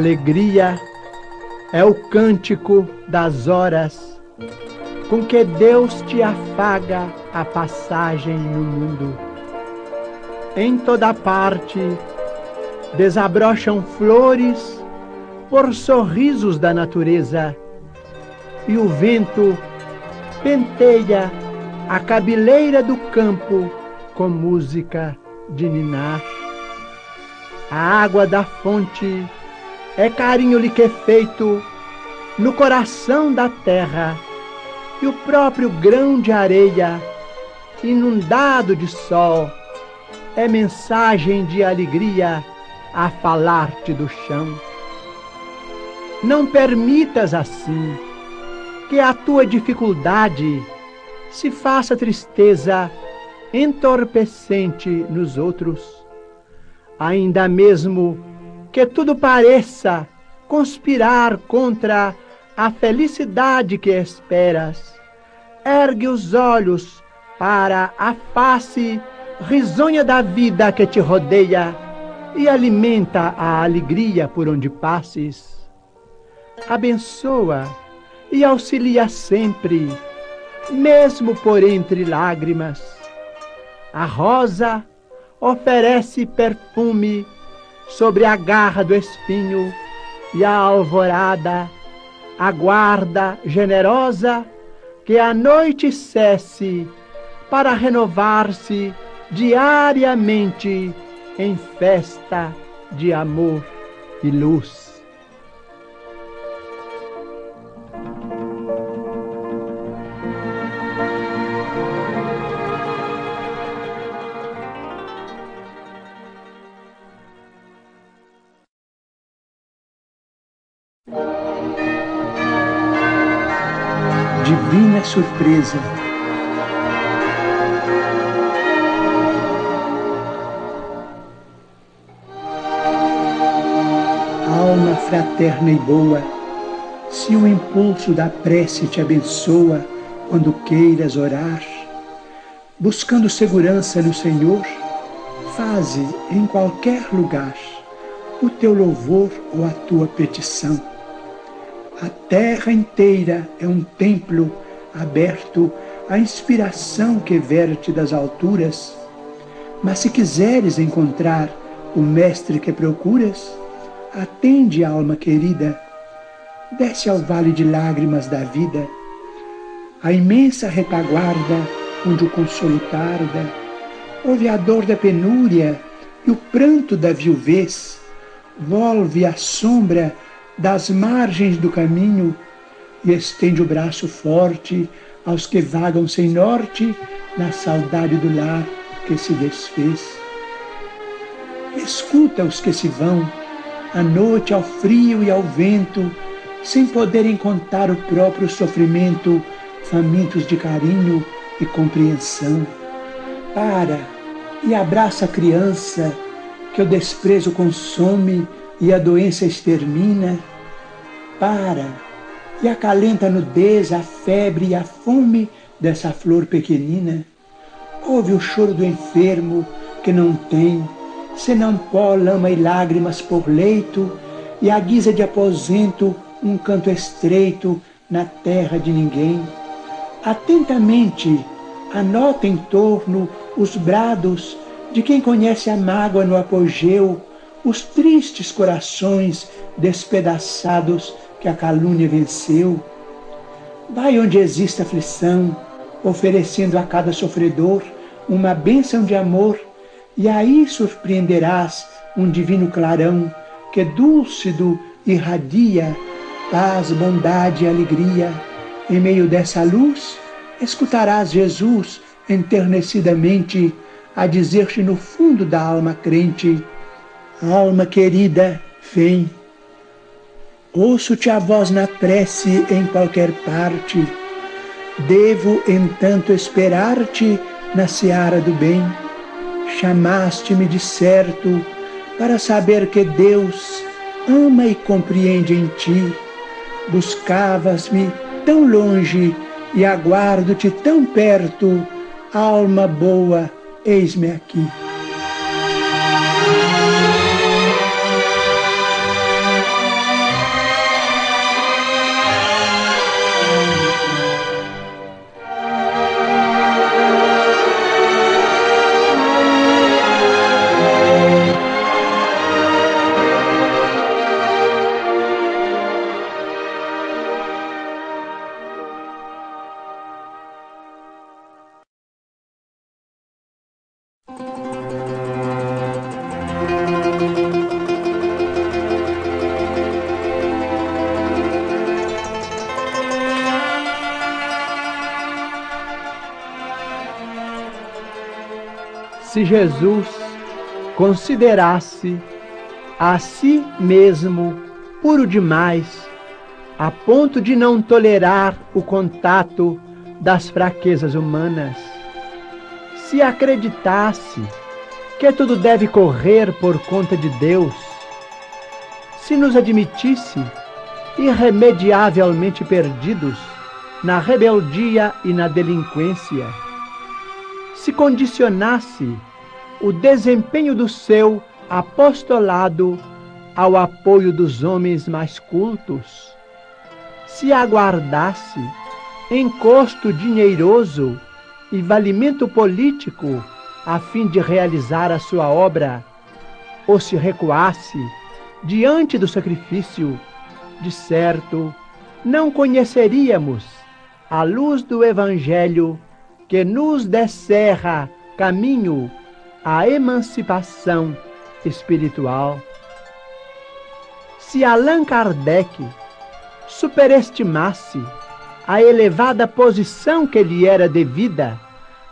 Alegria é o cântico das horas com que Deus te afaga a passagem no mundo. Em toda parte desabrocham flores por sorrisos da natureza e o vento penteia a cabeleira do campo com música de ninar. A água da fonte é carinho liquefeito no coração da terra e o próprio grão de areia, inundado de sol, é mensagem de alegria a falar-te do chão. Não permitas assim que a tua dificuldade se faça tristeza entorpecente nos outros, ainda mesmo que tudo pareça conspirar contra a felicidade que esperas. Ergue os olhos para a face risonha da vida que te rodeia e alimenta a alegria por onde passes. Abençoa e auxilia sempre, mesmo por entre lágrimas. A rosa oferece perfume sobre a garra do espinho e a alvorada aguarda generosa que a noite cesse para renovar-se diariamente em festa de amor e luz. Surpresa. Alma fraterna e boa, se o impulso da prece te abençoa quando queiras orar, buscando segurança no Senhor, faze em qualquer lugar o teu louvor ou a tua petição. A terra inteira é um templo aberto à inspiração que verte das alturas. Mas se quiseres encontrar o mestre que procuras, atende, alma querida, desce ao vale de lágrimas da vida, a imensa retaguarda onde o consolo tarda, ouve a dor da penúria e o pranto da viuvez, volve a sombra das margens do caminho e estende o braço forte aos que vagam sem norte na saudade do lar que se desfez. Escuta os que se vão, à noite ao frio e ao vento, sem poderem contar o próprio sofrimento, famintos de carinho e compreensão. Para e abraça a criança que o desprezo consome e a doença extermina, para e acalenta a nudez, a febre e a fome dessa flor pequenina. Ouve o choro do enfermo que não tem, senão pó, lama e lágrimas por leito, e a guisa de aposento um canto estreito na terra de ninguém. Atentamente anota em torno os brados de quem conhece a mágoa no apogeu, os tristes corações despedaçados que a calúnia venceu. Vai onde existe aflição, oferecendo a cada sofredor uma bênção de amor, e aí surpreenderás um divino clarão que dúlcido irradia paz, bondade e alegria. Em meio dessa luz, escutarás Jesus enternecidamente a dizer-te no fundo da alma crente: Alma querida, vem. Ouço-te a voz na prece em qualquer parte. Devo, entanto, esperar-te na seara do bem. Chamaste-me de certo para saber que Deus ama e compreende em ti. Buscavas-me tão longe e aguardo-te tão perto. Alma boa, eis-me aqui. Se Jesus considerasse a si mesmo puro demais, a ponto de não tolerar o contato das fraquezas humanas, se acreditasse que tudo deve correr por conta de Deus, se nos admitisse irremediavelmente perdidos na rebeldia e na delinquência, se condicionasse o desempenho do seu apostolado ao apoio dos homens mais cultos, se aguardasse encosto dinheiroso e valimento político a fim de realizar a sua obra, ou se recuasse diante do sacrifício, de certo, não conheceríamos a luz do Evangelho que nos descerra caminho à emancipação espiritual. Se Allan Kardec superestimasse a elevada posição que lhe era devida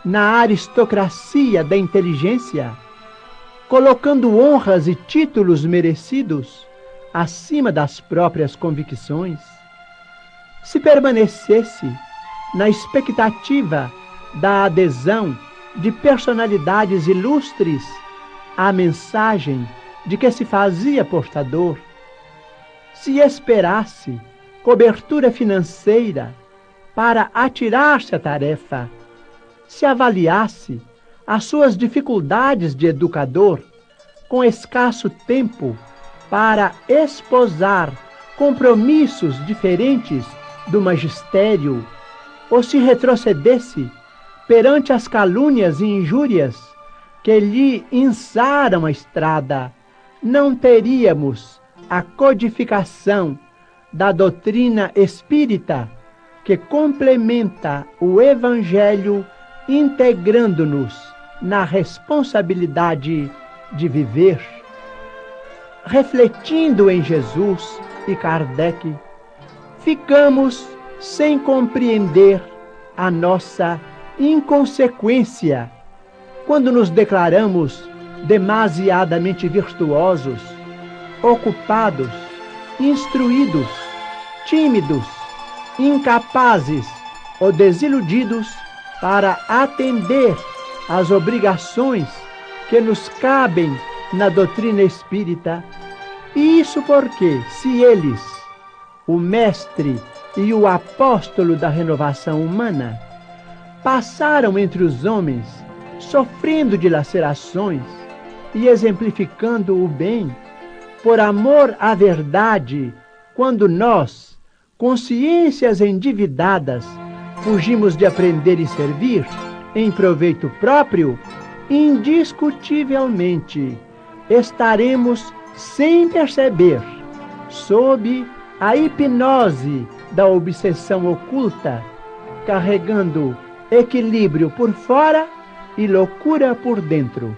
na aristocracia da inteligência, colocando honras e títulos merecidos acima das próprias convicções, se permanecesse na expectativa da adesão de personalidades ilustres à mensagem de que se fazia portador, se esperasse cobertura financeira para atirar-se à tarefa, se avaliasse as suas dificuldades de educador com escasso tempo para esposar compromissos diferentes do magistério, ou se retrocedesse perante as calúnias e injúrias que lhe insaram a estrada, não teríamos a codificação da doutrina espírita que complementa o Evangelho, integrando-nos na responsabilidade de viver. Refletindo em Jesus e Kardec, ficamos sem compreender a nossa inconsequência quando nos declaramos demasiadamente virtuosos, ocupados, instruídos, tímidos, incapazes ou desiludidos para atender às obrigações que nos cabem na doutrina espírita. E isso porque, se eles, o mestre e o apóstolo da renovação humana, passaram entre os homens, sofrendo dilacerações e exemplificando o bem, por amor à verdade, quando nós, consciências endividadas, fugimos de aprender e servir, em proveito próprio, indiscutivelmente estaremos sem perceber, sob a hipnose da obsessão oculta, carregando equilíbrio por fora e loucura por dentro.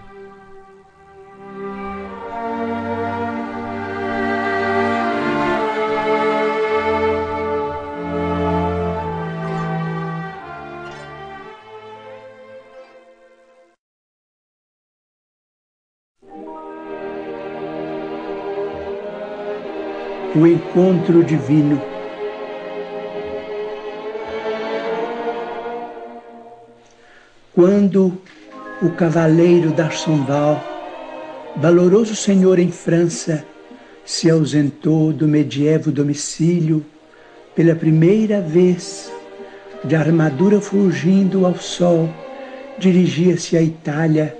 O encontro divino Quando o cavaleiro d'Arsonval, valoroso senhor em França, se ausentou do medievo domicílio pela primeira vez, de armadura fulgindo ao sol, dirigia-se à Itália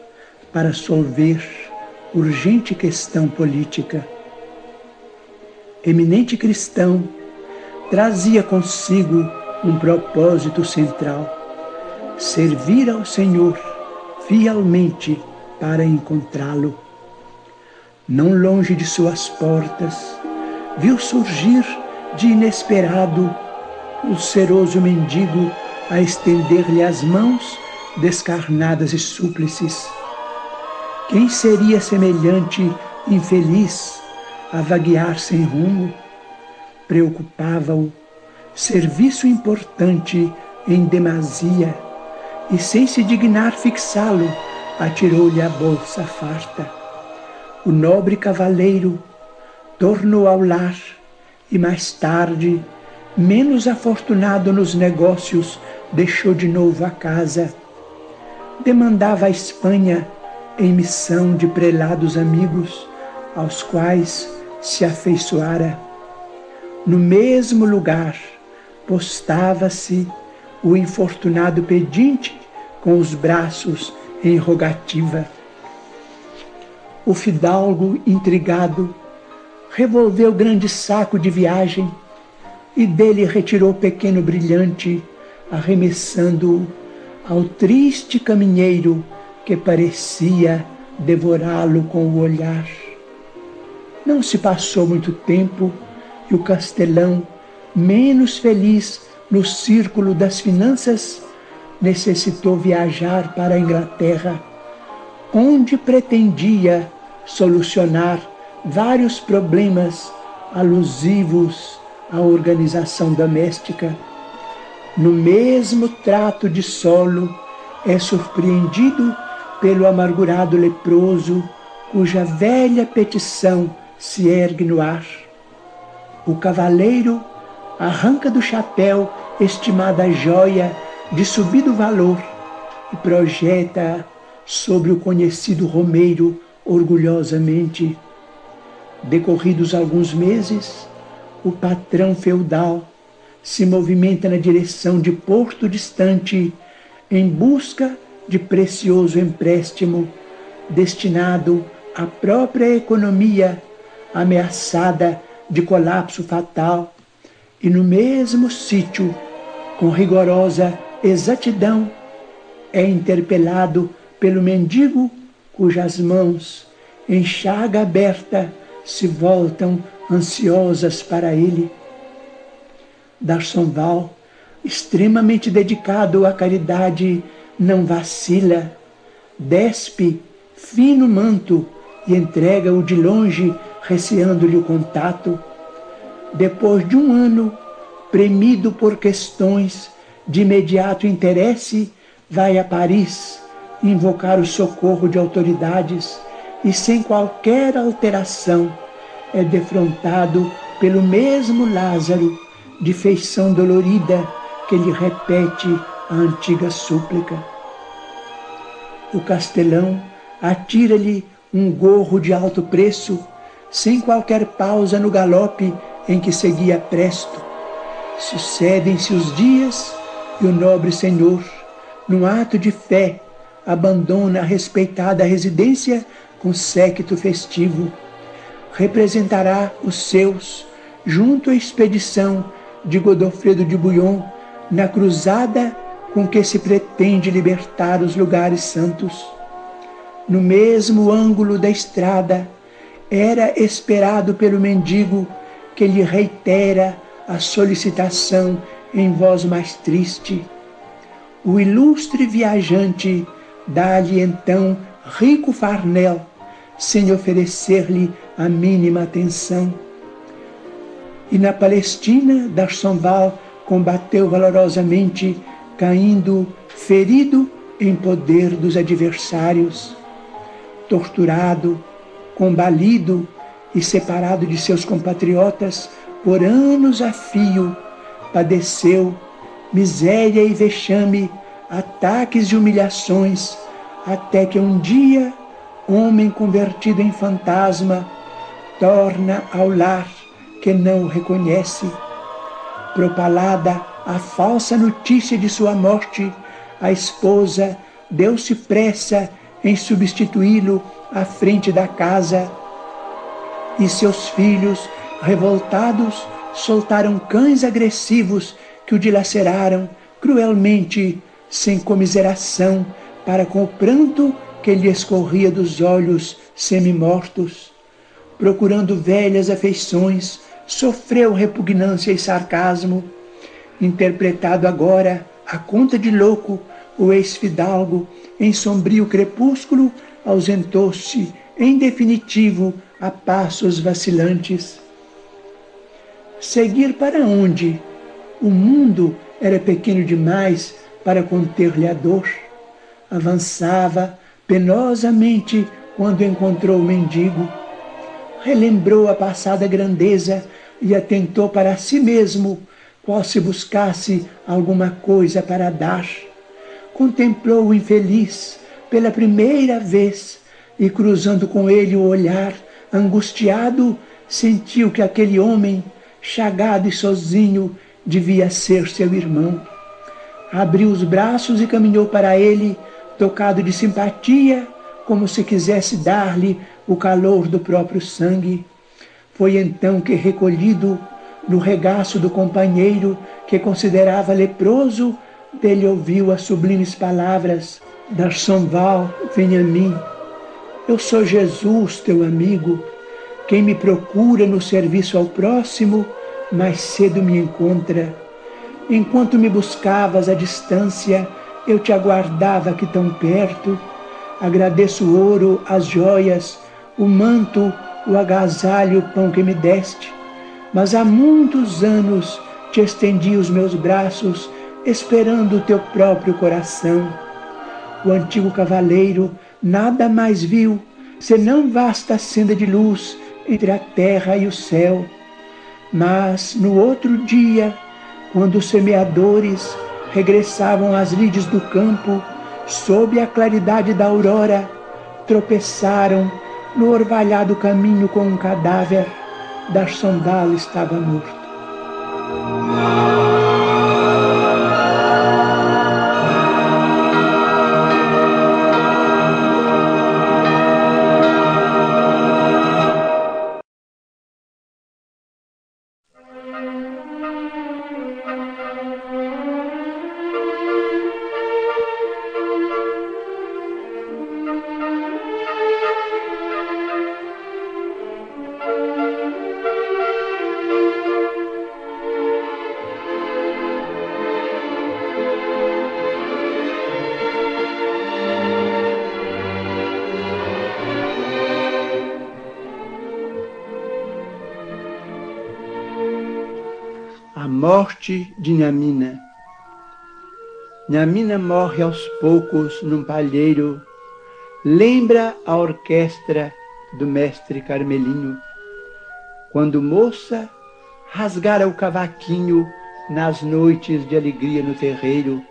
para solver urgente questão política. Eminente cristão, trazia consigo um propósito central servir ao Senhor fielmente para encontrá-lo. Não longe de suas portas, viu surgir de inesperado o seroso mendigo a estender-lhe as mãos descarnadas e súplices. Quem seria semelhante infeliz a vaguear sem rumo? Preocupava-o serviço importante em demasia e sem se dignar fixá-lo atirou-lhe a bolsa farta. O nobre cavaleiro tornou ao lar e mais tarde, menos afortunado nos negócios, deixou de novo a casa. Demandava a Espanha em missão de prelados amigos, aos quais se afeiçoara. No mesmo lugar postava-se o infortunado pedinte com os braços em rogativa. O fidalgo, intrigado, revolveu grande saco de viagem e dele retirou o pequeno brilhante, arremessando-o ao triste caminheiro que parecia devorá-lo com o olhar. Não se passou muito tempo e o castelão, menos feliz no círculo das finanças, necessitou viajar para a Inglaterra, onde pretendia solucionar vários problemas alusivos à organização doméstica. No mesmo trato de solo, é surpreendido pelo amargurado leproso, cuja velha petição se ergue no ar. O cavaleiro arranca do chapéu estimada joia de subido valor e projeta sobre o conhecido romeiro orgulhosamente. Decorridos alguns meses, o patrão feudal se movimenta na direção de Porto Distante em busca de precioso empréstimo destinado à própria economia ameaçada de colapso fatal e no mesmo sítio, com rigorosa exatidão, é interpelado pelo mendigo cujas mãos, em chaga aberta, se voltam ansiosas para ele. Darsonval extremamente dedicado à caridade, não vacila, despe fino manto e entrega-o de longe, receando-lhe o contato. Depois de um ano, premido por questões de imediato interesse, vai a Paris invocar o socorro de autoridades e, sem qualquer alteração, é defrontado pelo mesmo Lázaro, de feição dolorida, que lhe repete a antiga súplica. O castelão atira-lhe um gorro de alto preço, sem qualquer pausa no galope em que seguia presto. Sucedem-se os dias e o nobre senhor, num ato de fé, abandona a respeitada residência com séquito festivo. Representará os seus junto à expedição de Godofredo de Bouillon na cruzada com que se pretende libertar os lugares santos. No mesmo ângulo da estrada, era esperado pelo mendigo que lhe reitera a solicitação em voz mais triste. O ilustre viajante dá-lhe então rico farnel, sem oferecer-lhe a mínima atenção. E na Palestina, Darsombal combateu valorosamente, caindo ferido em poder dos adversários. Torturado, combalido e separado de seus compatriotas por anos a fio, padeceu miséria e vexame, ataques e humilhações, até que um dia, homem convertido em fantasma, torna ao lar que não o reconhece. Propalada a falsa notícia de sua morte, a esposa deu-se pressa em substituí-lo à frente da casa. E seus filhos, revoltados, soltaram cães agressivos que o dilaceraram cruelmente, sem comiseração, para com o pranto que lhe escorria dos olhos semi-mortos. Procurando velhas afeições, sofreu repugnância e sarcasmo. Interpretado agora, a conta de louco, o ex-fidalgo, em sombrio crepúsculo, ausentou-se, em definitivo, a passos vacilantes. Seguir para onde? O mundo era pequeno demais para conter-lhe a dor. Avançava Penosamente, quando encontrou o mendigo, relembrou a passada grandeza e atentou para si mesmo, qual se buscasse alguma coisa para dar. Contemplou o infeliz pela primeira vez e, cruzando com ele o olhar, angustiado, sentiu que aquele homem, chagado e sozinho, devia ser seu irmão. Abriu os braços e caminhou para ele, tocado de simpatia, como se quisesse dar-lhe o calor do próprio sangue. Foi então que, recolhido no regaço do companheiro que considerava leproso, dele ouviu as sublimes palavras: Darsonval, venha a mim. Eu sou Jesus, teu amigo. Quem me procura no serviço ao próximo, mais cedo me encontra. Enquanto me buscavas à distância, eu te aguardava aqui tão perto. Agradeço o ouro, as joias, o manto, o agasalho, o pão que me deste. Mas há muitos anos te estendi os meus braços, esperando o teu próprio coração. O antigo cavaleiro nada mais viu, senão vasta senda de luz entre a terra e o céu. Mas no outro dia, quando os semeadores regressavam às lides do campo, sob a claridade da aurora, tropeçaram no orvalhado caminho com um cadáver. Darsondal estava morto. Morte de Nhamina. Nhamina morre aos poucos num palheiro, lembra a orquestra do mestre Carmelinho, quando moça rasgara o cavaquinho nas noites de alegria no terreiro.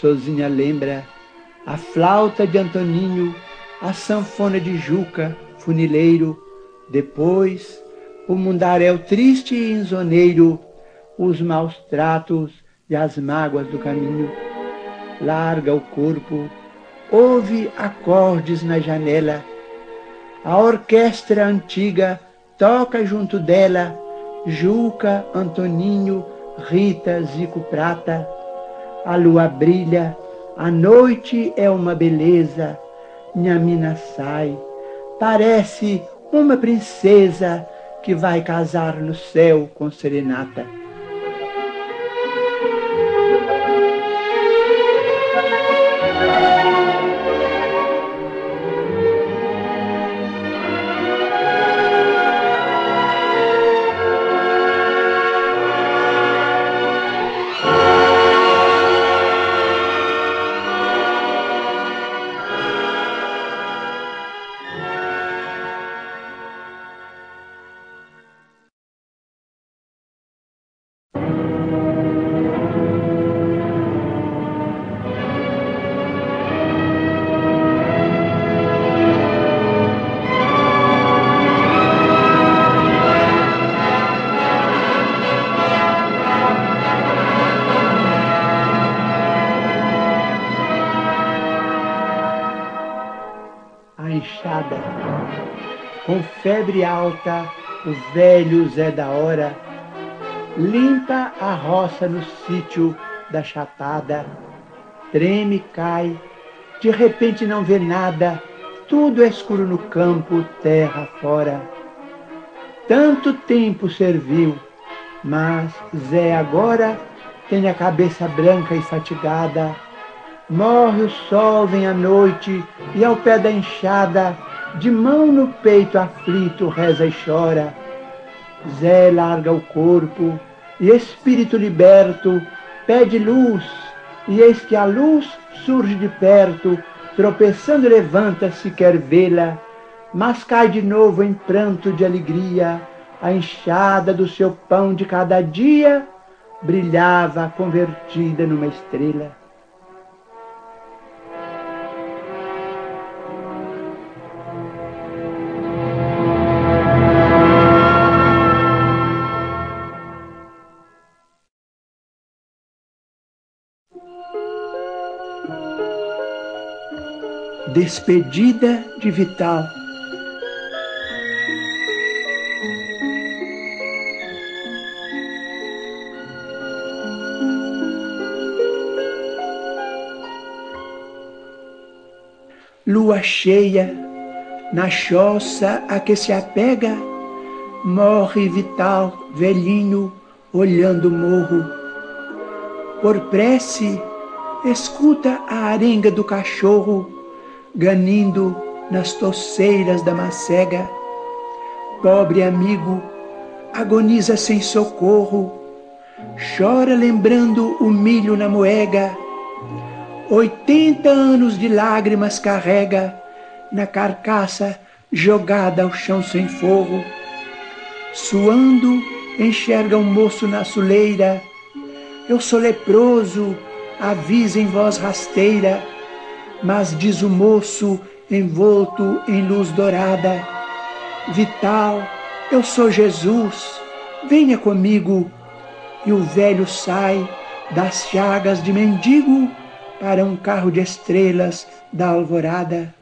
Sozinha lembra a flauta de Antoninho, a sanfona de Juca, funileiro, depois o mundaréu triste e insoneiro os maus tratos e as mágoas do caminho. Larga o corpo, ouve acordes na janela. A orquestra antiga toca junto dela, Juca, Antoninho, Rita, Zico Prata. A lua brilha, a noite é uma beleza, minha mina sai, parece uma princesa que vai casar no céu com serenata. Febre alta, o velho Zé da Hora limpa a roça no sítio da chapada, treme, cai, de repente não vê nada, tudo é escuro no campo, terra fora. Tanto tempo serviu, mas Zé agora tem a cabeça branca e fatigada. Morre o sol, vem a noite, e ao pé da enxada de mão no peito aflito reza e chora. Zé larga o corpo e espírito liberto pede luz, e eis que a luz surge de perto, tropeçando levanta-se, quer vê-la, mas cai de novo em pranto de alegria. A enxada do seu pão de cada dia brilhava convertida numa estrela. Despedida de Vital. Lua cheia, na choça a que se apega, morre Vital, velhinho, olhando o morro. Por prece, escuta a arenga do cachorro ganindo nas toceiras da macega. Pobre amigo, agoniza sem socorro, chora lembrando o milho na moega. Oitenta anos de lágrimas carrega na carcaça jogada ao chão sem forro. Suando, enxerga um moço na soleira. Eu sou leproso, avisa em voz rasteira mas diz o moço envolto em luz dourada: Vital, eu sou Jesus, venha comigo. E o velho sai das chagas de mendigo para um carro de estrelas da alvorada.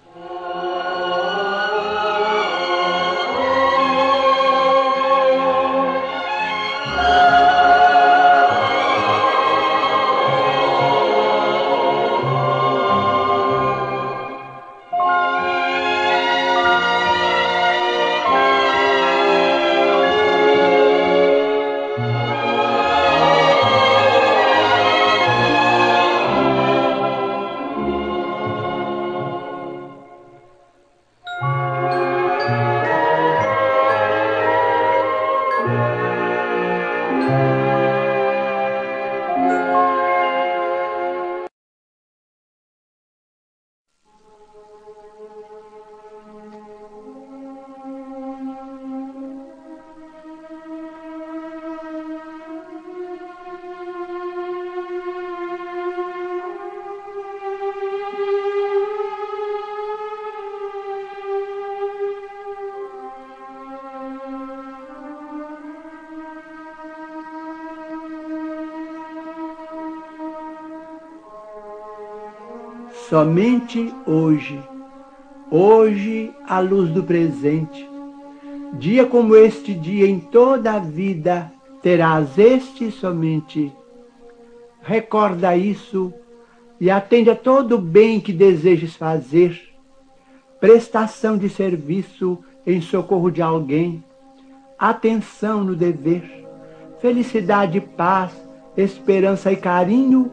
Somente hoje, hoje a luz do presente. Dia como este dia em toda a vida terás este somente. Recorda isso e atende a todo o bem que desejes fazer. Prestação de serviço em socorro de alguém, atenção no dever, felicidade, paz, esperança e carinho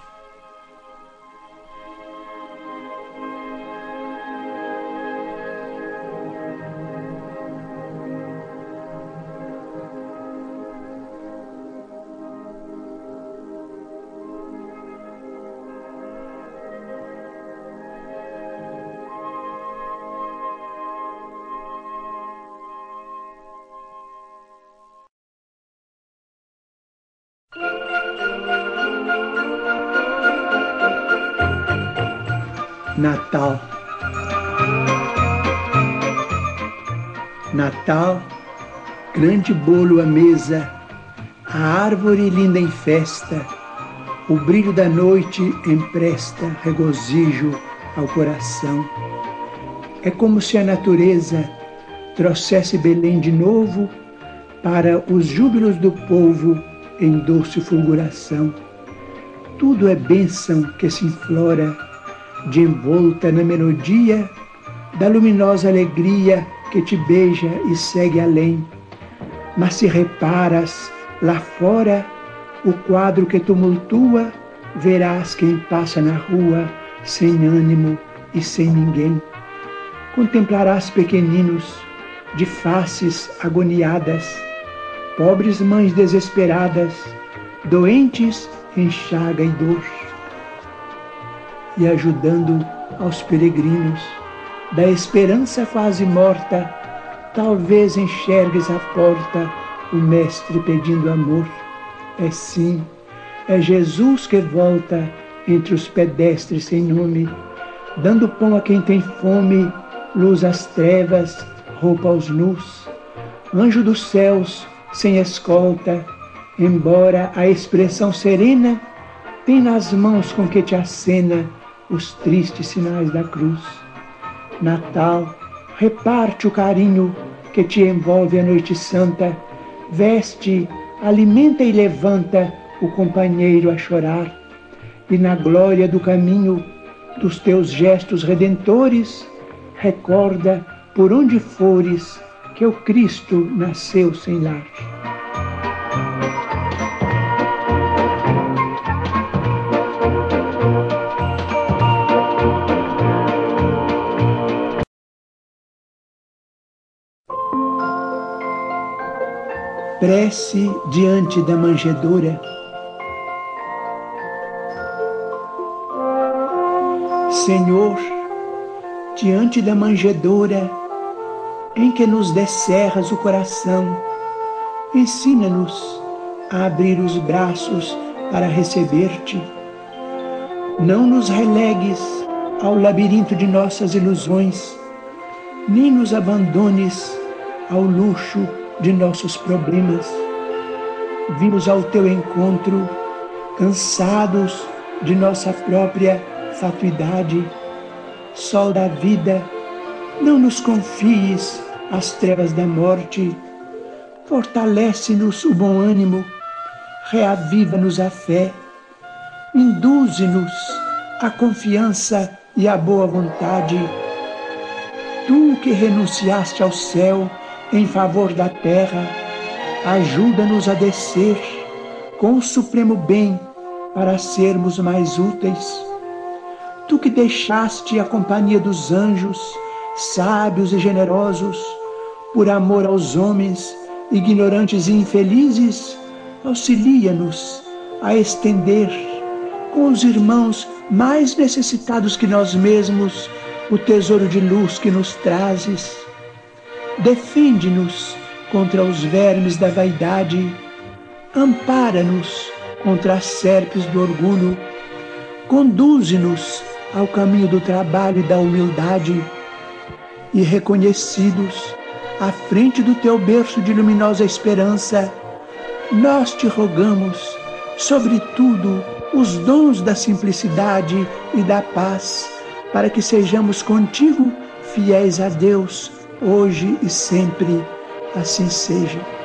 Natal. Natal grande bolo à mesa, a árvore linda em festa, o brilho da noite empresta regozijo ao coração. É como se a natureza trouxesse Belém de novo para os júbilos do povo em doce fulguração. Tudo é bênção que se inflora, de envolta na melodia da luminosa alegria que te beija e segue além. Mas se reparas lá fora o quadro que tumultua, verás quem passa na rua sem ânimo e sem ninguém. Contemplarás pequeninos de faces agoniadas, pobres mães desesperadas, doentes em chaga e dor, e ajudando aos peregrinos da esperança quase morta, talvez enxergues à porta o Mestre pedindo amor. É sim, é Jesus que volta entre os pedestres sem nome, dando pão a quem tem fome, luz às trevas, roupa aos nus. Anjo dos céus, sem escolta, embora a expressão serena tem nas mãos com que te acena os tristes sinais da cruz. Natal, reparte o carinho que te envolve a noite santa, veste, alimenta e levanta o companheiro a chorar, e na glória do caminho dos teus gestos redentores, recorda por onde fores que o Cristo nasceu sem lar. Prece diante da manjedoura. Senhor, diante da manjedoura em que nos descerras o coração, ensina-nos a abrir os braços para receber-te. Não nos relegues ao labirinto de nossas ilusões, nem nos abandones ao luxo de nossos problemas. Vimos ao teu encontro, cansados de nossa própria fatuidade. Sol da vida, não nos confies as trevas da morte. Fortalece-nos o bom ânimo, reaviva-nos a fé, induze-nos a confiança e a boa vontade. Tu que renunciaste ao céu, em favor da terra, ajuda-nos a descer com o supremo bem para sermos mais úteis. Tu que deixaste a companhia dos anjos, sábios e generosos, por amor aos homens, ignorantes e infelizes, auxilia-nos a estender com os irmãos mais necessitados que nós mesmos o tesouro de luz que nos trazes Defende-nos contra os vermes da vaidade, ampara-nos contra as serpes do orgulho, conduze-nos ao caminho do trabalho e da humildade, e reconhecidos à frente do teu berço de luminosa esperança, nós te rogamos, sobretudo, os dons da simplicidade e da paz, para que sejamos contigo fiéis a Deus hoje e sempre. Assim seja.